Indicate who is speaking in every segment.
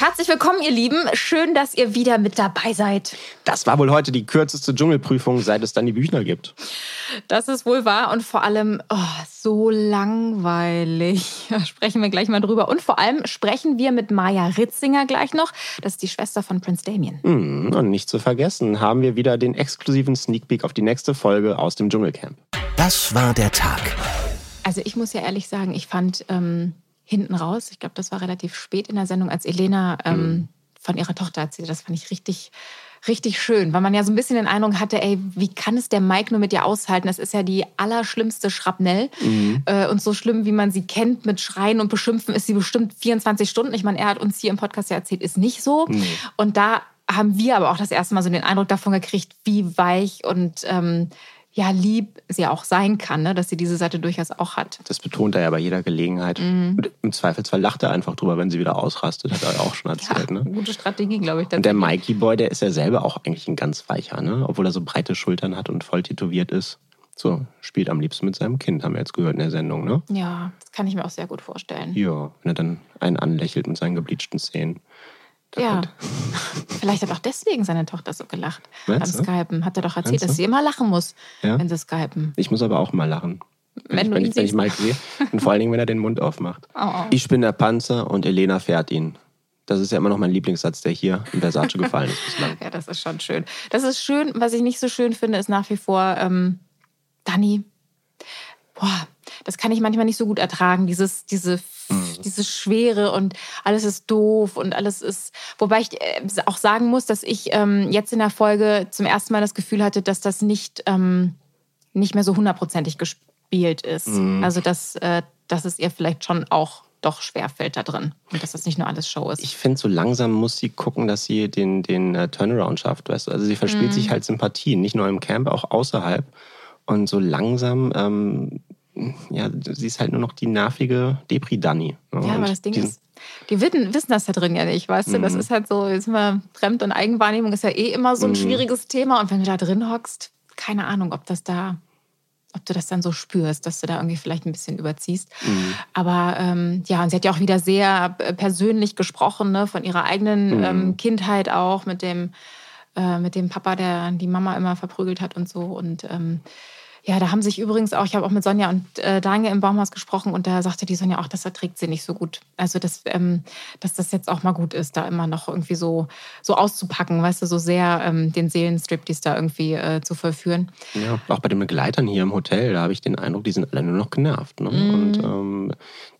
Speaker 1: Herzlich willkommen, ihr Lieben. Schön, dass ihr wieder mit dabei seid.
Speaker 2: Das war wohl heute die kürzeste Dschungelprüfung, seit es dann die Büchner gibt.
Speaker 1: Das ist wohl wahr und vor allem oh, so langweilig. Da sprechen wir gleich mal drüber. Und vor allem sprechen wir mit Maja Ritzinger gleich noch. Das ist die Schwester von Prince Damien.
Speaker 2: Hm, und nicht zu vergessen, haben wir wieder den exklusiven Sneak Peek auf die nächste Folge aus dem Dschungelcamp.
Speaker 3: Das war der Tag.
Speaker 1: Also ich muss ja ehrlich sagen, ich fand ähm, hinten raus, ich glaube, das war relativ spät in der Sendung, als Elena ähm, von ihrer Tochter erzählte, das fand ich richtig richtig schön, weil man ja so ein bisschen den Eindruck hatte, ey, wie kann es der Mike nur mit dir aushalten? Das ist ja die allerschlimmste Schrapnell. Mhm. Äh, und so schlimm, wie man sie kennt, mit Schreien und Beschimpfen, ist sie bestimmt 24 Stunden. Ich meine, er hat uns hier im Podcast ja erzählt, ist nicht so. Mhm. Und da haben wir aber auch das erste Mal so den Eindruck davon gekriegt, wie weich und ähm, ja, lieb sie auch sein kann, ne? dass sie diese Seite durchaus auch hat.
Speaker 2: Das betont er ja bei jeder Gelegenheit. Mhm. Und Im Zweifelsfall lacht er einfach drüber, wenn sie wieder ausrastet, hat er auch schon erzählt. Ja,
Speaker 1: ne? Gute Strategie, glaube ich.
Speaker 2: Und der Mikey Boy, der ist ja selber auch eigentlich ein ganz weicher, ne? obwohl er so breite Schultern hat und voll tätowiert ist. So, spielt am liebsten mit seinem Kind, haben wir jetzt gehört in der Sendung, ne?
Speaker 1: Ja, das kann ich mir auch sehr gut vorstellen.
Speaker 2: Ja, wenn er dann einen anlächelt mit seinen gebleachten Zähnen.
Speaker 1: Ja, vielleicht hat auch deswegen seine Tochter so gelacht
Speaker 2: Meinst
Speaker 1: beim Skypen. Hat er doch erzählt, dass sie immer lachen muss,
Speaker 2: Ja?
Speaker 1: wenn sie skypen.
Speaker 2: Ich muss aber auch mal lachen.
Speaker 1: Wenn
Speaker 2: ich,
Speaker 1: du
Speaker 2: wenn, ich, wenn ich. Mike sehe. Und vor allen Dingen, wenn er den Mund aufmacht.
Speaker 1: Oh, oh.
Speaker 2: Ich bin der Panzer und Elena fährt ihn. Das ist ja immer noch mein Lieblingssatz, der hier in Versace gefallen ist bislang.
Speaker 1: Ja, das ist schon schön. Das ist schön. Was ich nicht so schön finde, ist nach wie vor ähm, Dani. Boah, das kann ich manchmal nicht so gut ertragen. Dieses, diese, diese Schwere und alles ist doof und alles ist. Wobei ich äh, auch sagen muss, dass ich ähm, jetzt in der Folge zum ersten Mal das Gefühl hatte, dass das nicht, ähm, nicht mehr so hundertprozentig gespielt ist. Also, dass, äh, dass es ihr vielleicht schon auch doch schwerfällt da drin. Und dass das nicht nur alles Show ist.
Speaker 2: Ich finde, so langsam muss sie gucken, dass sie den, den äh, Turnaround schafft. Weißt du? Also sie verspielt
Speaker 1: Mhm.
Speaker 2: sich halt Sympathien, nicht nur im Camp, auch außerhalb. Und so langsam, ähm, ja, sie ist halt nur noch die nervige Depri-Dani. ne?
Speaker 1: Ja, aber das Ding ist, die wissen, wissen das da drin ja nicht, weißt du? Das
Speaker 2: Mhm.
Speaker 1: ist halt so, jetzt wir Fremd- und Eigenwahrnehmung ist ja eh immer so ein
Speaker 2: Mhm.
Speaker 1: schwieriges Thema. Und wenn du da drin hockst, keine Ahnung, ob das da, ob du das dann so spürst, dass du da irgendwie vielleicht ein bisschen überziehst.
Speaker 2: Mhm.
Speaker 1: Aber ähm, ja, und sie hat ja auch wieder sehr persönlich gesprochen, ne, von ihrer eigenen
Speaker 2: Mhm.
Speaker 1: ähm, Kindheit auch, mit dem, äh, mit dem Papa, der die Mama immer verprügelt hat und so. Und ähm, ja, da haben sich übrigens auch, ich habe auch mit Sonja und äh, Daniel im Baumhaus gesprochen und da sagte die Sonja auch, das erträgt sie nicht so gut. Also, dass, ähm, dass das jetzt auch mal gut ist, da immer noch irgendwie so, so auszupacken, weißt du, so sehr ähm, den Seelenstriptease da irgendwie äh, zu vollführen.
Speaker 2: Ja, auch bei den Begleitern hier im Hotel, da habe ich den Eindruck, die sind alle nur noch genervt. Ne?
Speaker 1: Mhm.
Speaker 2: Und ähm,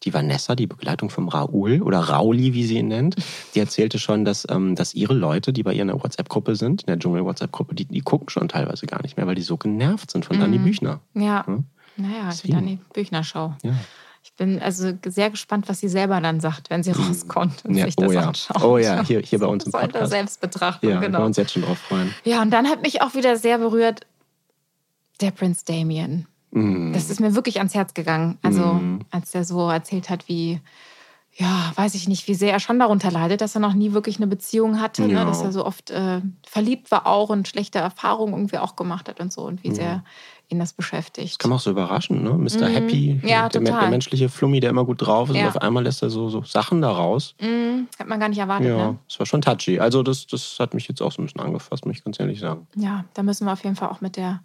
Speaker 2: die Vanessa, die Begleitung vom Raoul oder Rauli, wie sie ihn nennt, die erzählte schon, dass, ähm, dass ihre Leute, die bei ihr in der WhatsApp-Gruppe sind, in der Dschungel-WhatsApp-Gruppe, die, die gucken schon teilweise gar nicht mehr, weil die so genervt sind von Dani Büchner.
Speaker 1: Ja,
Speaker 2: Hm?
Speaker 1: naja, die
Speaker 2: Deswegen.
Speaker 1: Dani Büchner-Show.
Speaker 2: Ja.
Speaker 1: Ich bin also sehr gespannt, was sie selber dann sagt, wenn sie rauskommt und
Speaker 2: Ja,
Speaker 1: sich das
Speaker 2: oh ja.
Speaker 1: anschaut.
Speaker 2: Oh ja, hier- hier bei uns im
Speaker 1: Das sollte
Speaker 2: Podcast.
Speaker 1: Selbstbetrachtung,
Speaker 2: Ja, wir
Speaker 1: genau.
Speaker 2: können uns jetzt schon drauf freuen.
Speaker 1: Ja, und dann hat mich auch wieder sehr berührt der Prinz Damien.
Speaker 2: Mm.
Speaker 1: Das ist mir wirklich ans Herz gegangen. Also,
Speaker 2: Mhm.
Speaker 1: als er so erzählt hat, wie, ja, weiß ich nicht, wie sehr er schon darunter leidet, dass er noch nie wirklich eine Beziehung hatte,
Speaker 2: Ja.
Speaker 1: ne? dass er so oft äh, verliebt war auch und schlechte Erfahrungen irgendwie auch gemacht hat und so und wie sehr ihn das beschäftigt.
Speaker 2: Kann man auch so überraschen, ne? Mr. Happy,
Speaker 1: Mhm. Ja,
Speaker 2: der, der menschliche Flummi, der immer gut drauf ist.
Speaker 1: Ja.
Speaker 2: Und auf einmal lässt er so, so Sachen da raus.
Speaker 1: Mhm, hat man gar nicht erwartet,
Speaker 2: Ja,
Speaker 1: ne?
Speaker 2: das war schon touchy. Also das, das hat mich jetzt auch so ein bisschen angefasst, muss ich ganz ehrlich sagen.
Speaker 1: Ja, da müssen wir auf jeden Fall auch mit der,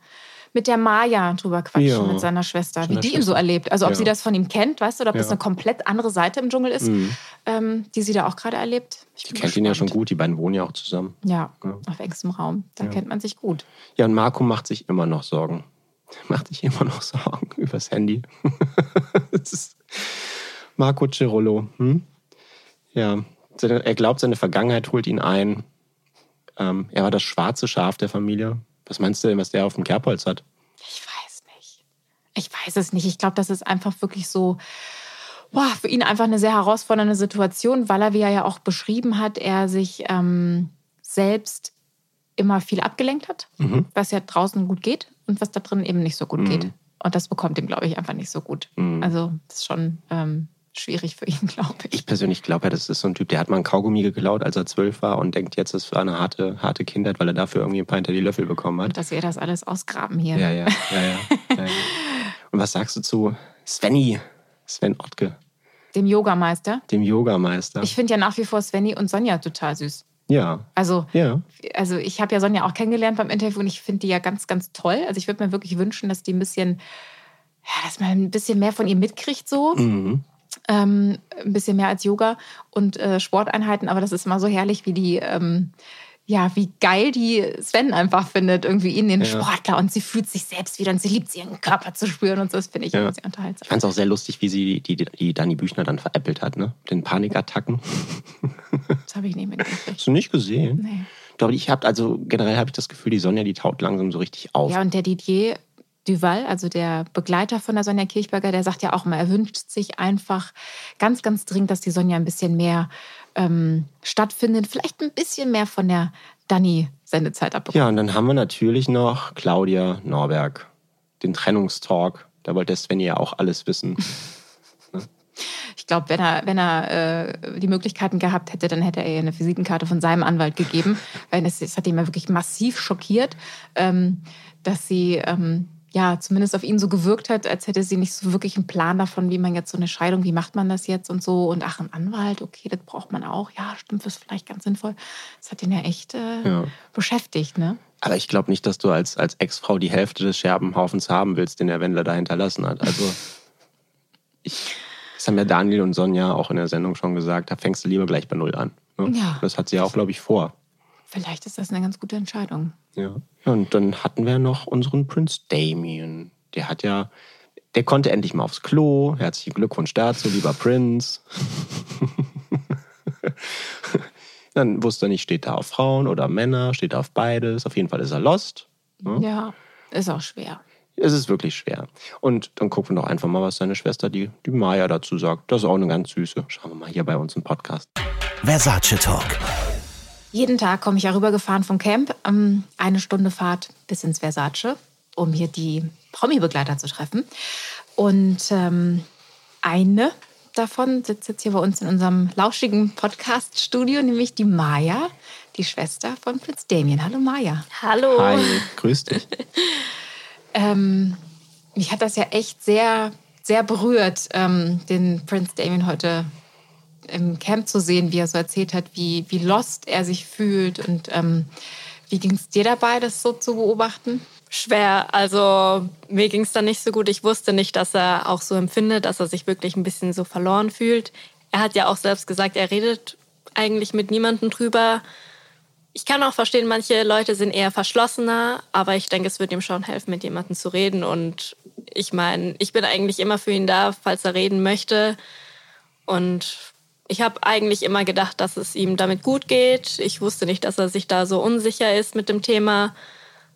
Speaker 1: mit der Maya drüber quatschen,
Speaker 2: Ja.
Speaker 1: mit seiner Schwester, wie die ihn so
Speaker 2: Schwester.
Speaker 1: erlebt. Also ob
Speaker 2: Ja.
Speaker 1: sie das von ihm kennt, weißt du, oder ob das
Speaker 2: Ja.
Speaker 1: eine komplett andere Seite im Dschungel ist,
Speaker 2: Mhm.
Speaker 1: ähm, die sie da auch gerade erlebt. Ich
Speaker 2: Die kennt ihn ja schon
Speaker 1: gespannt.
Speaker 2: gut, die beiden wohnen ja auch zusammen.
Speaker 1: Ja, auf engstem Raum. Da kennt man sich gut.
Speaker 2: Ja, und Marco macht sich immer noch Sorgen. Macht sich immer noch Sorgen übers Handy. Das ist Marco Cirolo. Hm? Ja, er glaubt, seine Vergangenheit holt ihn ein. Ähm, er war das schwarze Schaf der Familie. Was meinst du denn, was der auf dem Kerbholz hat?
Speaker 1: Ich weiß nicht. Ich weiß es nicht. Ich glaube, das ist einfach wirklich so, boah, für ihn einfach eine sehr herausfordernde Situation, weil er, wie er ja auch beschrieben hat, er sich ähm, selbst immer viel abgelenkt hat,
Speaker 2: Mhm.
Speaker 1: was ja draußen gut geht und was da drin eben nicht so gut geht. Und das bekommt ihm, glaube ich, einfach nicht so gut.
Speaker 2: Mhm.
Speaker 1: Also das ist schon ähm, schwierig für ihn, glaube ich.
Speaker 2: Ich persönlich glaube ja, das ist so ein Typ, der hat mal ein Kaugummi geklaut, als er zwölf war und denkt jetzt, es war eine harte, harte Kindheit, weil er dafür irgendwie ein paar hinter die Löffel bekommen hat.
Speaker 1: Und dass wir das alles ausgraben hier.
Speaker 2: Ja, ja, ja, ja. ja, ja. Und was sagst du zu Svenny, Sven Ottke,
Speaker 1: Dem Yogameister.
Speaker 2: dem Yogameister?
Speaker 1: Ich finde ja nach wie vor Svenny und Sonja total süß.
Speaker 2: Ja,
Speaker 1: Also,
Speaker 2: ja.
Speaker 1: also ich habe ja Sonja auch kennengelernt beim Interview und ich finde die ja ganz, ganz toll. Also ich würde mir wirklich wünschen, dass die ein bisschen, ja, dass man ein bisschen mehr von ihr mitkriegt so.
Speaker 2: Mhm.
Speaker 1: Ähm, ein bisschen mehr als Yoga und äh, Sporteinheiten, aber das ist immer so herrlich, wie die, ähm, ja, wie geil die Sven einfach findet, irgendwie ihn, den
Speaker 2: Ja.
Speaker 1: Sportler und sie fühlt sich selbst wieder und sie liebt es, ihren Körper zu spüren und so, das finde ich
Speaker 2: Ja.
Speaker 1: immer sehr unterhaltsam.
Speaker 2: Ich fand es auch sehr lustig, wie sie die, die, die Dani Büchner dann veräppelt hat, ne? Den Panikattacken.
Speaker 1: Das habe ich nicht mitgekriegt.
Speaker 2: Hast du nicht gesehen?
Speaker 1: Nee.
Speaker 2: Doch, ich habe, also generell habe ich das Gefühl, die Sonja, die taut langsam so richtig auf.
Speaker 1: Ja, und der Didier Duval, also der Begleiter von der Sonja Kirchberger, der sagt ja auch mal, er wünscht sich einfach ganz, ganz dringend, dass die Sonja ein bisschen mehr ähm, stattfindet, vielleicht ein bisschen mehr von der Dani Sendezeit abbekommt.
Speaker 2: Ja, und dann haben wir natürlich noch Claudia Norberg, den Trennungstalk. Da wollte Sven ja auch alles wissen.
Speaker 1: Ich glaube, wenn er, wenn er äh, die Möglichkeiten gehabt hätte, dann hätte er ihr eine Visitenkarte von seinem Anwalt gegeben. Weil das, das hat ihn ja wirklich massiv schockiert, ähm, dass sie ähm, ja zumindest auf ihn so gewirkt hat, als hätte sie nicht so wirklich einen Plan davon, wie man jetzt so eine Scheidung, wie macht man das jetzt und so. Und ach, ein Anwalt, okay, das braucht man auch. Ja, stimmt, das ist vielleicht ganz sinnvoll. Das hat ihn ja echt äh,
Speaker 2: Ja.
Speaker 1: beschäftigt, ne?
Speaker 2: Aber ich glaube nicht, dass du als, als Ex-Frau die Hälfte des Scherbenhaufens haben willst, den der Wendler da hinterlassen hat. Also, ich, das haben ja Daniel und Sonja auch in der Sendung schon gesagt, da fängst du lieber gleich bei Null an. Ne?
Speaker 1: Ja.
Speaker 2: Das hat sie ja auch, glaube ich, vor.
Speaker 1: Vielleicht ist das eine ganz gute Entscheidung.
Speaker 2: Ja. ja. Und dann hatten wir noch unseren Prinz Damien. Der hat ja, der konnte endlich mal aufs Klo. Herzlichen Glückwunsch dazu, lieber Prinz. dann wusste er nicht, steht er auf Frauen oder Männer, steht er auf beides. Auf jeden Fall ist er lost. Hm?
Speaker 1: Ja, ist auch schwer.
Speaker 2: Es ist wirklich schwer. Und dann gucken wir doch einfach mal, was seine Schwester, die, die Maya, dazu sagt. Das ist auch eine ganz süße. Schauen wir mal hier bei uns im Podcast.
Speaker 3: Versace Talk.
Speaker 1: Jeden Tag komme ich ja rübergefahren vom Camp. ähm, Eine Stunde Fahrt bis ins Versace, um hier die Promi-Begleiter zu treffen. Und ähm, eine davon sitzt jetzt hier bei uns in unserem lauschigen Podcast-Studio, nämlich die Maya, die Schwester von Prinz Damien. Hallo Maya.
Speaker 4: Hallo.
Speaker 2: Hi, grüß dich.
Speaker 1: Ähm, mich hat das ja echt sehr, sehr berührt, ähm, den Prinz Damien heute im Camp zu sehen, wie er so erzählt hat, wie, wie lost er sich fühlt. Und ähm, wie ging es dir dabei, das so zu beobachten?
Speaker 4: Schwer. Also mir ging es da nicht so gut. Ich wusste nicht, dass er auch so empfindet, dass er sich wirklich ein bisschen so verloren fühlt. Er hat ja auch selbst gesagt, er redet eigentlich mit niemandem drüber. Ich kann auch verstehen, manche Leute sind eher verschlossener, aber ich denke, es wird ihm schon helfen, mit jemandem zu reden. Und ich meine, ich bin eigentlich immer für ihn da, falls er reden möchte. Und ich habe eigentlich immer gedacht, dass es ihm damit gut geht. Ich wusste nicht, dass er sich da so unsicher ist mit dem Thema.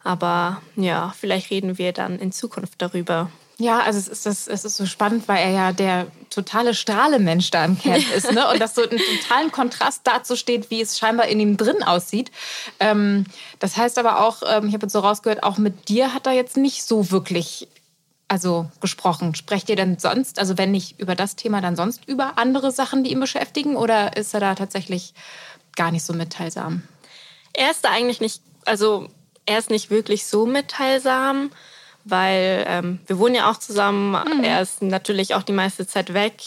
Speaker 4: Aber ja, vielleicht reden wir dann in Zukunft darüber.
Speaker 1: Ja, also es ist, das, es ist so spannend, weil er ja der totale Strahlemensch da im Camp ist. Ne? Und das so im totalen Kontrast dazu steht, wie es scheinbar in ihm drin aussieht. Ähm, das heißt aber auch, ähm, ich habe jetzt so rausgehört, auch mit dir hat er jetzt nicht so wirklich also gesprochen. Sprecht ihr denn sonst, also wenn nicht über das Thema, dann sonst über andere Sachen, die ihn beschäftigen? Oder ist er da tatsächlich gar nicht so mitteilsam?
Speaker 4: Er ist da eigentlich nicht, also er ist nicht wirklich so mitteilsam, weil ähm, wir wohnen ja auch zusammen. Er ist natürlich auch die meiste Zeit weg.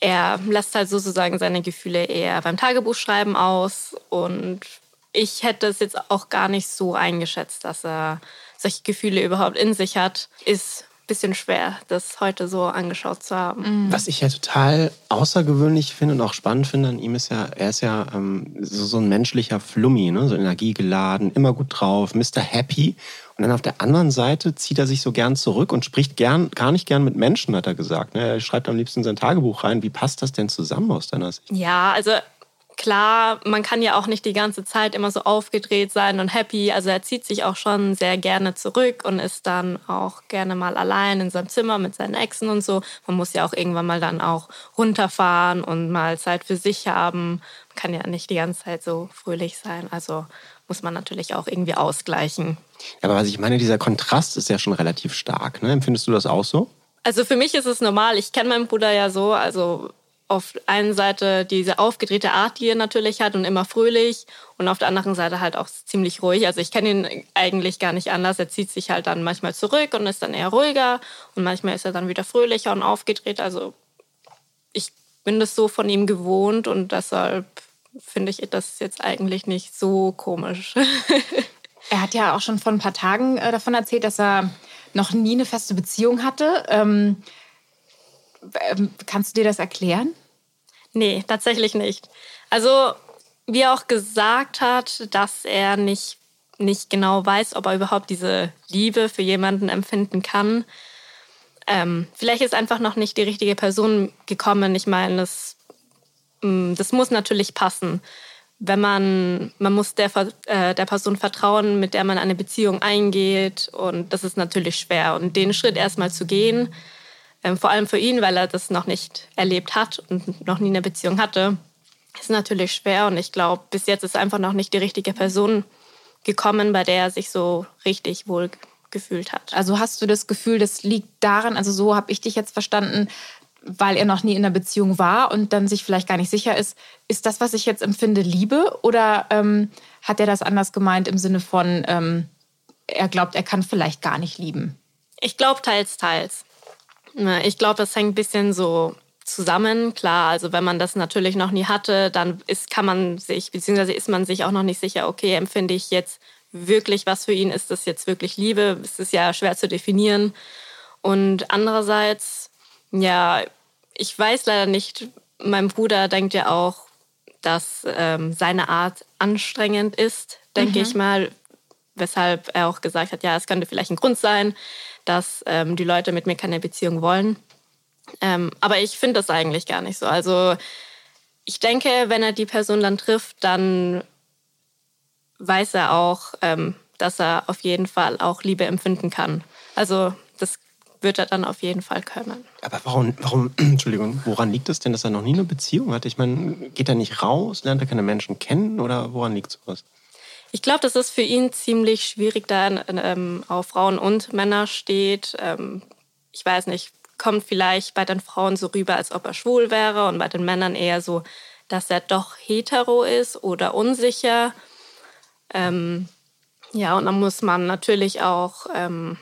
Speaker 4: Er lässt halt sozusagen seine Gefühle eher beim Tagebuchschreiben aus. Und ich hätte es jetzt auch gar nicht so eingeschätzt, dass er solche Gefühle überhaupt in sich hat. Ist bisschen schwer, das heute so angeschaut zu haben.
Speaker 2: Was ich ja total außergewöhnlich finde und auch spannend finde an ihm ist ja, er ist ja ähm, so, so ein menschlicher Flummi, ne? so energiegeladen, immer gut drauf, Mr. Happy. Und dann auf der anderen Seite zieht er sich so gern zurück und spricht gern, gar nicht gern mit Menschen, hat er gesagt. Ne? Er schreibt am liebsten in sein Tagebuch rein. Wie passt das denn zusammen aus deiner Sicht?
Speaker 4: Ja, also klar, man kann ja auch nicht die ganze Zeit immer so aufgedreht sein und happy. Also er zieht sich auch schon sehr gerne zurück und ist dann auch gerne mal allein in seinem Zimmer mit seinen Exen und so. Man muss ja auch irgendwann mal dann auch runterfahren und mal Zeit für sich haben. Man kann ja nicht die ganze Zeit so fröhlich sein. Also muss man natürlich auch irgendwie ausgleichen.
Speaker 2: Aber was ich meine, dieser Kontrast ist ja schon relativ stark. Ne? Empfindest du das auch so?
Speaker 4: Also für mich ist es normal. Ich kenne meinen Bruder ja so. Also auf einer Seite diese aufgedrehte Art, die er natürlich hat und immer fröhlich und auf der anderen Seite halt auch ziemlich ruhig. Also ich kenne ihn eigentlich gar nicht anders. Er zieht sich halt dann manchmal zurück und ist dann eher ruhiger und manchmal ist er dann wieder fröhlicher und aufgedreht. Also ich bin das so von ihm gewohnt und deshalb finde ich das jetzt eigentlich nicht so komisch.
Speaker 1: er hat ja auch schon vor ein paar Tagen äh, davon erzählt, dass er noch nie eine feste Beziehung hatte. Ähm, ähm, kannst du dir das erklären?
Speaker 4: Nee, tatsächlich nicht. Also, wie er auch gesagt hat, dass er nicht, nicht genau weiß, ob er überhaupt diese Liebe für jemanden empfinden kann. Ähm, vielleicht ist einfach noch nicht die richtige Person gekommen. Ich meine, das, mm, das muss natürlich passen. Wenn man, man muss der, äh, der Person vertrauen, mit der man eine Beziehung eingeht. Und das ist natürlich schwer. Und den Schritt erstmal zu gehen, ähm, vor allem für ihn, weil er das noch nicht erlebt hat und noch nie eine Beziehung hatte, ist natürlich schwer. Und ich glaube, bis jetzt ist einfach noch nicht die richtige Person gekommen, bei der er sich so richtig wohl gefühlt hat.
Speaker 1: Also hast du das Gefühl, das liegt daran, also so habe ich dich jetzt verstanden, weil er noch nie in einer Beziehung war und dann sich vielleicht gar nicht sicher ist, ist das, was ich jetzt empfinde, Liebe? Oder ähm, hat er das anders gemeint im Sinne von, ähm, er glaubt, er kann vielleicht gar nicht lieben?
Speaker 4: Ich glaube teils, teils. Ich glaube, das hängt ein bisschen so zusammen. Klar, also wenn man das natürlich noch nie hatte, dann ist, kann man sich, beziehungsweise ist man sich auch noch nicht sicher, okay, empfinde ich jetzt wirklich was für ihn? Ist das jetzt wirklich Liebe? Es ist ja schwer zu definieren. Und andererseits, ja, ich weiß leider nicht, mein Bruder denkt ja auch, dass ähm, seine Art anstrengend ist, denke mhm. ich mal, weshalb er auch gesagt hat, ja, es könnte vielleicht ein Grund sein, dass ähm, die Leute mit mir keine Beziehung wollen. Ähm, aber ich finde das eigentlich gar nicht so. Also ich denke, wenn er die Person dann trifft, dann weiß er auch, ähm, dass er auf jeden Fall auch Liebe empfinden kann. Also das wird er dann auf jeden Fall können.
Speaker 2: Aber warum, warum, Entschuldigung, woran liegt es denn, dass er noch nie eine Beziehung hatte? Ich meine, geht er nicht raus, lernt er keine Menschen kennen oder woran liegt sowas?
Speaker 4: Ich glaube, das ist für ihn ziemlich schwierig, da ähm, auf Frauen und Männer steht. Ähm, ich weiß nicht, kommt vielleicht bei den Frauen so rüber, als ob er schwul wäre und bei den Männern eher so, dass er doch hetero ist oder unsicher. Ähm, ja, und dann muss man natürlich auch ähm,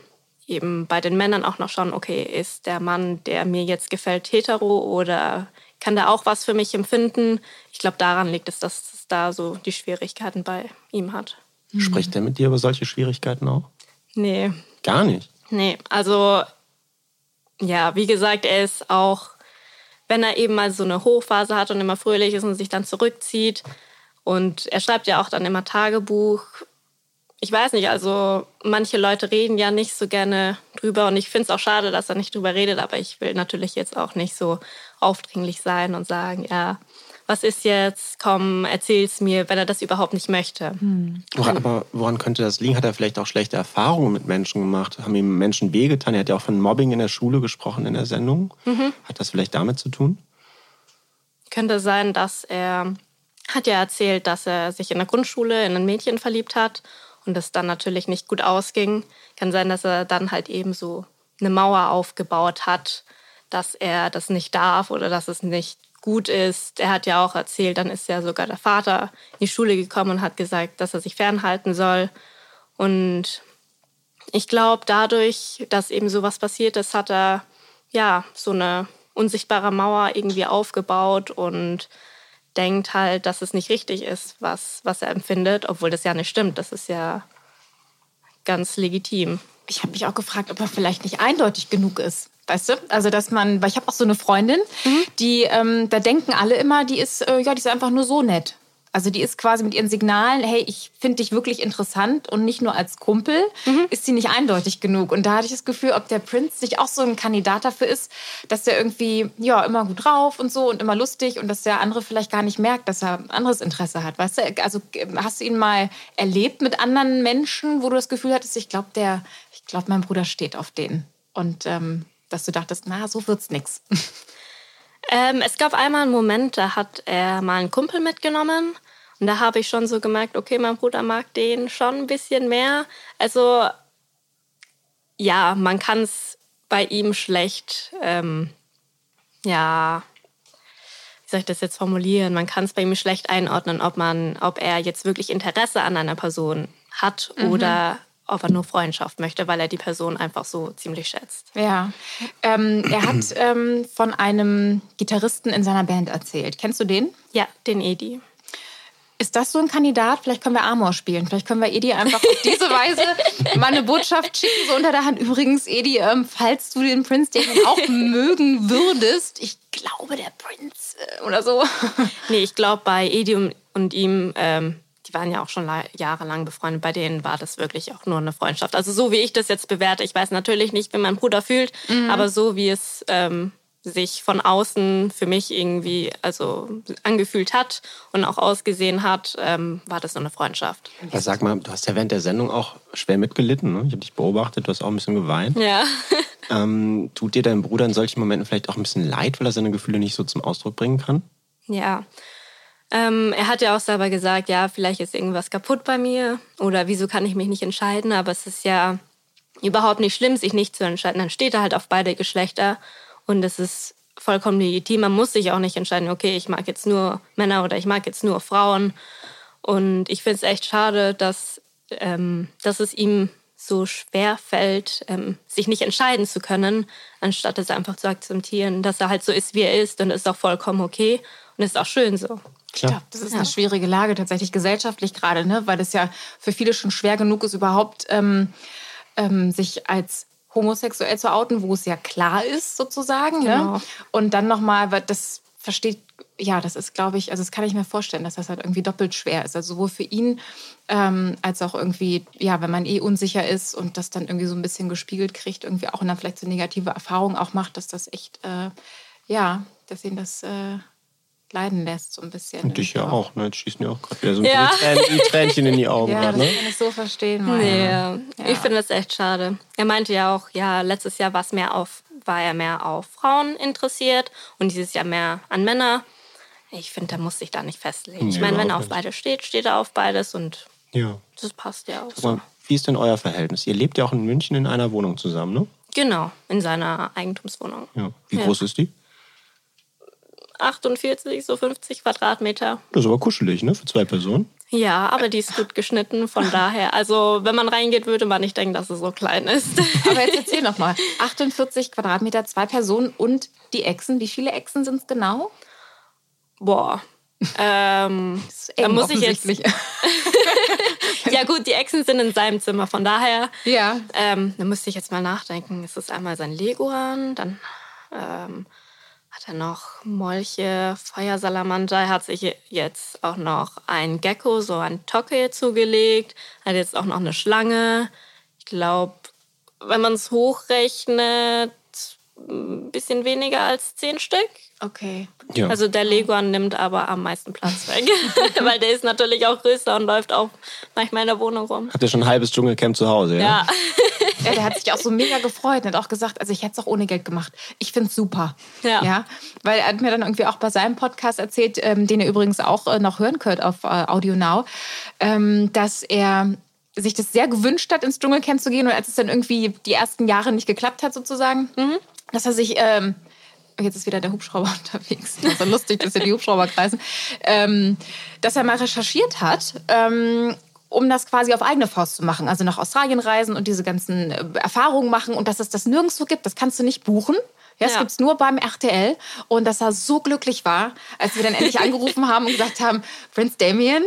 Speaker 4: eben bei den Männern auch noch schauen, okay, ist der Mann, der mir jetzt gefällt, hetero oder kann der auch was für mich empfinden? Ich glaube, daran liegt es, dass da so die Schwierigkeiten bei ihm hat.
Speaker 2: Spricht er mit dir über solche Schwierigkeiten auch?
Speaker 4: Nee.
Speaker 2: Gar nicht?
Speaker 4: Nee, also ja, wie gesagt, er ist auch, wenn er eben mal so eine Hochphase hat und immer fröhlich ist und sich dann zurückzieht. Und er schreibt ja auch dann immer Tagebuch. Ich weiß nicht, also manche Leute reden ja nicht so gerne drüber und ich finde es auch schade, dass er nicht drüber redet, aber ich will natürlich jetzt auch nicht so aufdringlich sein und sagen, ja, was ist jetzt, komm, erzähl's mir, wenn er das überhaupt nicht möchte. Hm.
Speaker 2: Woran, aber woran könnte das liegen? Hat er vielleicht auch schlechte Erfahrungen mit Menschen gemacht? Haben ihm Menschen wehgetan? Er hat ja auch von Mobbing in der Schule gesprochen in der Sendung. Mhm. Hat das vielleicht damit zu tun?
Speaker 4: Könnte sein, dass er hat ja erzählt, dass er sich in der Grundschule in ein Mädchen verliebt hat und das dann natürlich nicht gut ausging. Kann sein, dass er dann halt eben so eine Mauer aufgebaut hat, dass er das nicht darf oder dass es nicht gut ist. Er hat ja auch erzählt, dann ist ja sogar der Vater in die Schule gekommen und hat gesagt, dass er sich fernhalten soll. Und ich glaube, dadurch, dass eben sowas passiert ist, hat er ja so eine unsichtbare Mauer irgendwie aufgebaut und denkt halt, dass es nicht richtig ist, was, was er empfindet, obwohl das ja nicht stimmt. Das ist ja ganz legitim.
Speaker 1: Ich habe mich auch gefragt, ob er vielleicht nicht eindeutig genug ist. Weißt du? Also, dass man, weil ich habe auch so eine Freundin, mhm. die, ähm, da denken alle immer, die ist, äh, ja, die ist einfach nur so nett. Also die ist quasi mit ihren Signalen, hey, ich finde dich wirklich interessant und nicht nur als Kumpel, mhm. ist sie nicht eindeutig genug. Und da hatte ich das Gefühl, ob der Prinz nicht auch so ein Kandidat dafür ist, dass der irgendwie, ja, immer gut drauf und so und immer lustig und dass der andere vielleicht gar nicht merkt, dass er anderes Interesse hat. Weißt du, also hast du ihn mal erlebt mit anderen Menschen, wo du das Gefühl hattest, ich glaube, der, ich glaube, mein Bruder steht auf den. Und ähm, dass du dachtest, na, so wird's nix?
Speaker 4: Ähm, es gab einmal einen Moment, da hat er mal einen Kumpel mitgenommen. Und da habe ich schon so gemerkt, okay, mein Bruder mag den schon ein bisschen mehr. Also ja, man kann es bei ihm schlecht, ähm, ja, wie soll ich das jetzt formulieren? Man kann es bei ihm schlecht einordnen, ob man, ob er jetzt wirklich Interesse an einer Person hat
Speaker 1: Mhm.
Speaker 4: oder ob er nur Freundschaft möchte, weil er die Person einfach so ziemlich schätzt.
Speaker 1: Ja. Ähm, er hat ähm, von einem Gitarristen in seiner Band erzählt. Kennst du den?
Speaker 4: Ja, den Edi.
Speaker 1: Ist das so ein Kandidat? Vielleicht können wir Amor spielen. Vielleicht können wir Edi einfach auf diese Weise mal eine Botschaft schicken, so unter der Hand. Übrigens, Edi, ähm, falls du den Prince Damien auch mögen würdest, ich glaube, der Prinz äh, oder so.
Speaker 4: Nee, ich glaube, bei Edi und- und ihm, ähm, die waren ja auch schon la- jahrelang befreundet, bei denen war das wirklich auch nur eine Freundschaft. Also so wie ich das jetzt bewerte, ich weiß natürlich nicht, wie mein Bruder fühlt, aber so wie es ähm, sich von außen für mich irgendwie also angefühlt hat und auch ausgesehen hat, ähm, war das nur eine Freundschaft.
Speaker 2: Aber sag mal, du hast ja während der Sendung auch schwer mitgelitten. Ne? Ich habe dich beobachtet, du hast auch ein bisschen geweint.
Speaker 4: Ja.
Speaker 2: Ähm, tut dir dein Bruder in solchen Momenten vielleicht auch ein bisschen leid, weil er seine Gefühle nicht so zum Ausdruck bringen kann?
Speaker 4: Ja. Ähm, er hat ja auch selber gesagt, ja, vielleicht ist irgendwas kaputt bei mir oder wieso kann ich mich nicht entscheiden, aber es ist ja überhaupt nicht schlimm, sich nicht zu entscheiden. Dann steht er halt auf beide Geschlechter und es ist vollkommen legitim. Man muss sich auch nicht entscheiden, okay, ich mag jetzt nur Männer oder ich mag jetzt nur Frauen. Und ich finde es echt schade, dass, ähm, dass es ihm so schwer fällt, ähm, sich nicht entscheiden zu können, anstatt es einfach zu akzeptieren, dass er halt so ist, wie er ist und ist auch vollkommen okay und ist auch schön so.
Speaker 1: Ich glaube, das ist eine schwierige Lage tatsächlich gesellschaftlich gerade, ne? weil es ja für viele schon schwer genug ist, überhaupt ähm, ähm, sich als homosexuell zu outen, wo es ja klar ist sozusagen.
Speaker 4: Genau.
Speaker 1: Ne? Und dann nochmal, weil das versteht, ja, das ist, glaube ich, also das kann ich mir vorstellen, dass das halt irgendwie doppelt schwer ist. Also sowohl für ihn ähm, als auch irgendwie, ja, wenn man eh unsicher ist und das dann irgendwie so ein bisschen gespiegelt kriegt, irgendwie auch und dann vielleicht so negative Erfahrungen auch macht, dass das echt, äh, ja, dass ihn das äh, leiden lässt so ein bisschen.
Speaker 2: Und dich ja auch, ne? Jetzt schießen ja auch gerade wieder so
Speaker 4: Ja.
Speaker 2: die, Trän die Tränchen in die Augen.
Speaker 1: Ja,
Speaker 2: grad,
Speaker 1: das
Speaker 2: ne?
Speaker 1: kann ich so verstehen.
Speaker 4: Nee,
Speaker 1: Ja.
Speaker 4: ich finde das echt schade. Er meinte ja auch, ja, letztes Jahr war es mehr auf, war er mehr auf Frauen interessiert und dieses Jahr mehr an Männer. Ich finde, der muss sich da nicht festlegen. ich
Speaker 2: Nee,
Speaker 4: meine, wenn er auf beide steht, steht er auf beides und
Speaker 2: Ja.
Speaker 4: das passt ja auch. So.
Speaker 2: wie ist denn euer Verhältnis? Ihr lebt ja auch in München in einer Wohnung zusammen, ne?
Speaker 4: Genau, in seiner Eigentumswohnung.
Speaker 2: Ja. Wie
Speaker 4: Ja.
Speaker 2: groß ist die?
Speaker 4: 48, so 50 Quadratmeter.
Speaker 2: Das ist aber kuschelig, ne? Für zwei Personen.
Speaker 4: Ja, aber die ist gut geschnitten, von daher. Also, wenn man reingeht, würde man nicht denken, dass es so klein ist.
Speaker 1: Aber jetzt erzähl noch mal. 48 Quadratmeter, zwei Personen und die Echsen. Wie viele Echsen sind es genau?
Speaker 4: Boah. Ähm,
Speaker 1: Das ist
Speaker 4: da muss ich jetzt. Ja, gut, die Echsen sind in seinem Zimmer, von daher.
Speaker 1: ja.
Speaker 4: Ähm, da müsste ich jetzt mal nachdenken. Es ist einmal sein Leguan, dann ähm, hat er noch Molche, Feuersalamander. Er hat sich jetzt auch noch ein Gecko, so ein Tocke zugelegt. Hat jetzt auch noch eine Schlange. Ich glaube, wenn man es hochrechnet, ein bisschen weniger als zehn Stück.
Speaker 1: Okay.
Speaker 2: Ja.
Speaker 4: Also der Leguan nimmt aber am meisten Platz weg, weil der ist natürlich auch größer und läuft auch manchmal in der Wohnung rum.
Speaker 2: Habt ihr schon ein halbes Dschungelcamp zu Hause, ja?
Speaker 4: Ja,
Speaker 1: Ja, der hat sich auch so mega gefreut und hat auch gesagt, also ich hätte es auch ohne Geld gemacht. Ich finde es super.
Speaker 4: Ja.
Speaker 1: Weil er hat mir dann irgendwie auch bei seinem Podcast erzählt, ähm, den ihr übrigens auch äh, noch hören könnt auf äh, Audio Now, ähm, dass er sich das sehr gewünscht hat, ins Dschungelcamp zu gehen und als es dann irgendwie die ersten Jahre nicht geklappt hat sozusagen, dass er sich... Ähm, Jetzt ist wieder der Hubschrauber unterwegs. Das ist so lustig, dass hier die Hubschrauber kreisen. Ähm, dass er mal recherchiert hat, ähm, um das quasi auf eigene Faust zu machen. Also nach Australien reisen und diese ganzen äh, Erfahrungen machen und dass es das nirgendwo gibt. Das kannst du nicht buchen. Ja, das
Speaker 4: Ja.
Speaker 1: gibt's nur beim RTL. Und dass er so glücklich war, als wir dann endlich angerufen haben und gesagt haben, Prince Damien,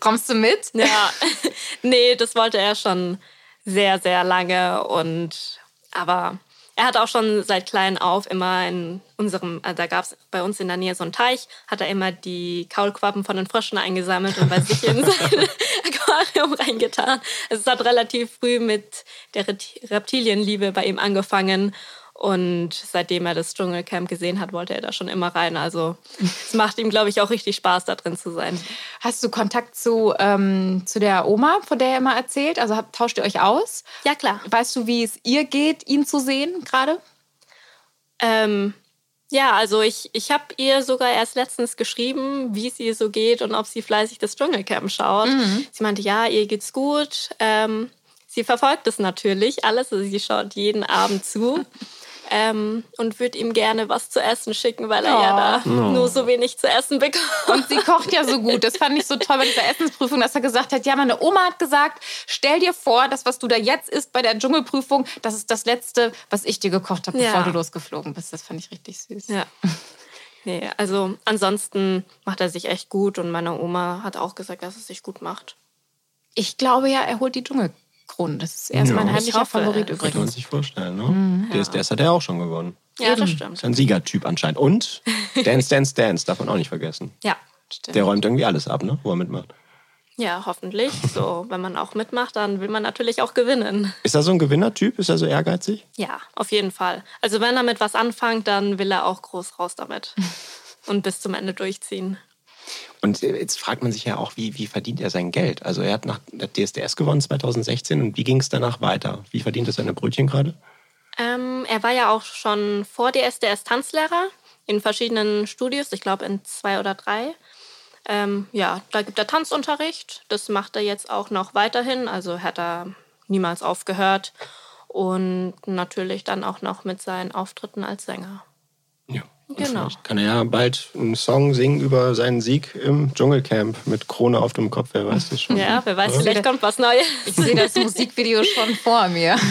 Speaker 1: kommst du mit?
Speaker 4: ja. nee, das wollte er schon sehr, sehr lange. Und aber er hat auch schon seit klein auf immer in unserem, also da gab es bei uns in der Nähe so einen Teich, hat er immer die Kaulquappen von den Fröschen eingesammelt und bei sich in sein Aquarium reingetan. Also es hat relativ früh mit der Repti- Reptilienliebe bei ihm angefangen. Und seitdem er das Dschungelcamp gesehen hat, wollte er da schon immer rein. Also es macht ihm, glaube ich, auch richtig Spaß, da drin zu sein.
Speaker 1: Hast du Kontakt zu, ähm, zu der Oma, von der er immer erzählt? Also habt, tauscht ihr euch aus?
Speaker 4: Ja, klar.
Speaker 1: Weißt du, wie es ihr geht, ihn zu sehen gerade?
Speaker 4: Ähm, ja, also ich, ich habe ihr sogar erst letztens geschrieben, wie es ihr so geht und ob sie fleißig das Dschungelcamp schaut. Sie meinte, ja, ihr geht's gut. Ähm, sie verfolgt es natürlich alles, also sie schaut jeden Abend zu. ähm, und würde ihm gerne was zu essen schicken, weil er ja da nur so wenig zu essen bekommt.
Speaker 1: Und sie kocht ja so gut. Das fand ich so toll bei dieser Essensprüfung, dass er gesagt hat, ja, meine Oma hat gesagt, stell dir vor, das, was du da jetzt isst bei der Dschungelprüfung, das ist das Letzte, was ich dir gekocht habe,
Speaker 4: Ja.
Speaker 1: bevor du losgeflogen bist. Das fand ich richtig süß.
Speaker 4: Ja. Nee, also ansonsten macht er sich echt gut und meine Oma hat auch gesagt, dass es sich gut macht.
Speaker 1: Ich glaube ja, er holt die Dschungelkrone. Das ist erst
Speaker 2: Ja,
Speaker 1: mein
Speaker 2: ich
Speaker 1: heimlicher
Speaker 4: hoffe
Speaker 1: Favorit
Speaker 4: es.
Speaker 2: Könnte man
Speaker 1: übrigens.
Speaker 2: sich vorstellen, ne? Der ist das hat er auch schon gewonnen.
Speaker 4: Ja, das stimmt.
Speaker 2: Ist ein Siegertyp anscheinend. Und Dance, Dance, Dance, darf man auch nicht vergessen.
Speaker 4: Ja.
Speaker 2: Der räumt irgendwie alles ab, ne? wo er mitmacht.
Speaker 4: Ja, hoffentlich. So, wenn man auch mitmacht, dann will man natürlich auch gewinnen.
Speaker 2: Ist er so ein Gewinnertyp? Ist er so ehrgeizig?
Speaker 4: Ja, auf jeden Fall. Also wenn er mit was anfängt, dann will er auch groß raus damit. Und bis zum Ende durchziehen.
Speaker 2: Und jetzt fragt man sich ja auch, wie, wie verdient er sein Geld? Also er hat nach der DSDS gewonnen 2016 und wie ging es danach weiter? Wie verdient er seine Brötchen gerade?
Speaker 4: Ähm, er war ja auch schon vor DSDS Tanzlehrer in verschiedenen Studios, ich glaube in zwei oder drei. Ähm, ja, da gibt er Tanzunterricht. Das macht er jetzt auch noch weiterhin. Also hat er niemals aufgehört. Und natürlich dann auch noch mit seinen Auftritten als Sänger.
Speaker 2: Ja. Und
Speaker 4: Genau.
Speaker 2: vielleicht Kann er ja bald einen Song singen über seinen Sieg im Dschungelcamp mit Krone auf dem Kopf, wer weiß das schon.
Speaker 4: Ja, wer weiß,
Speaker 2: Ja.
Speaker 4: vielleicht kommt was Neues.
Speaker 1: Ich sehe das Musikvideo schon vor mir.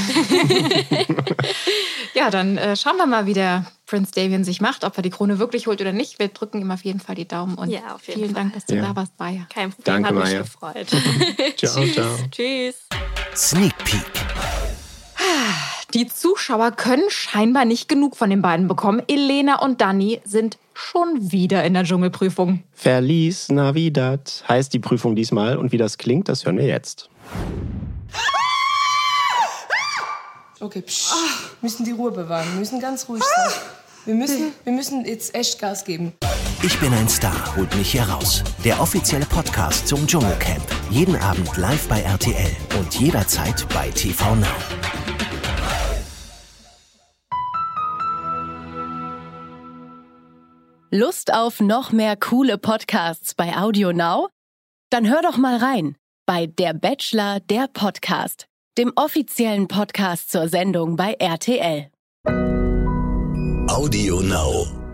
Speaker 1: ja, dann äh, schauen wir mal, wie der Prince Davian sich macht, ob er die Krone wirklich holt oder nicht. Wir drücken ihm auf jeden Fall die Daumen und
Speaker 4: Ja, auf jeden
Speaker 1: vielen
Speaker 4: Fall.
Speaker 1: Dank, dass du
Speaker 2: Ja.
Speaker 1: da warst, Bayer.
Speaker 4: Kein Problem,
Speaker 2: Danke,
Speaker 4: hat mich
Speaker 2: Maya.
Speaker 4: gefreut.
Speaker 2: Ciao, ciao.
Speaker 4: Tschüss.
Speaker 3: Sneak Peek.
Speaker 1: Die Zuschauer können scheinbar nicht genug von den beiden bekommen. Elena und Dani sind schon wieder in der Dschungelprüfung.
Speaker 2: Verlies Navidad heißt die Prüfung diesmal und wie das klingt, das hören wir jetzt.
Speaker 5: Okay, psch. müssen die Ruhe bewahren, wir müssen ganz ruhig sein. Wir müssen, wir müssen jetzt echt Gas geben.
Speaker 3: Ich bin ein Star, holt mich hier raus. Der offizielle Podcast zum Dschungelcamp. Jeden Abend live bei RTL und jederzeit bei TV Now.
Speaker 6: Lust auf noch mehr coole Podcasts bei Audio Now? Dann hör doch mal rein bei Der Bachelor, der Podcast, dem offiziellen Podcast zur Sendung bei RTL.
Speaker 3: Audio Now.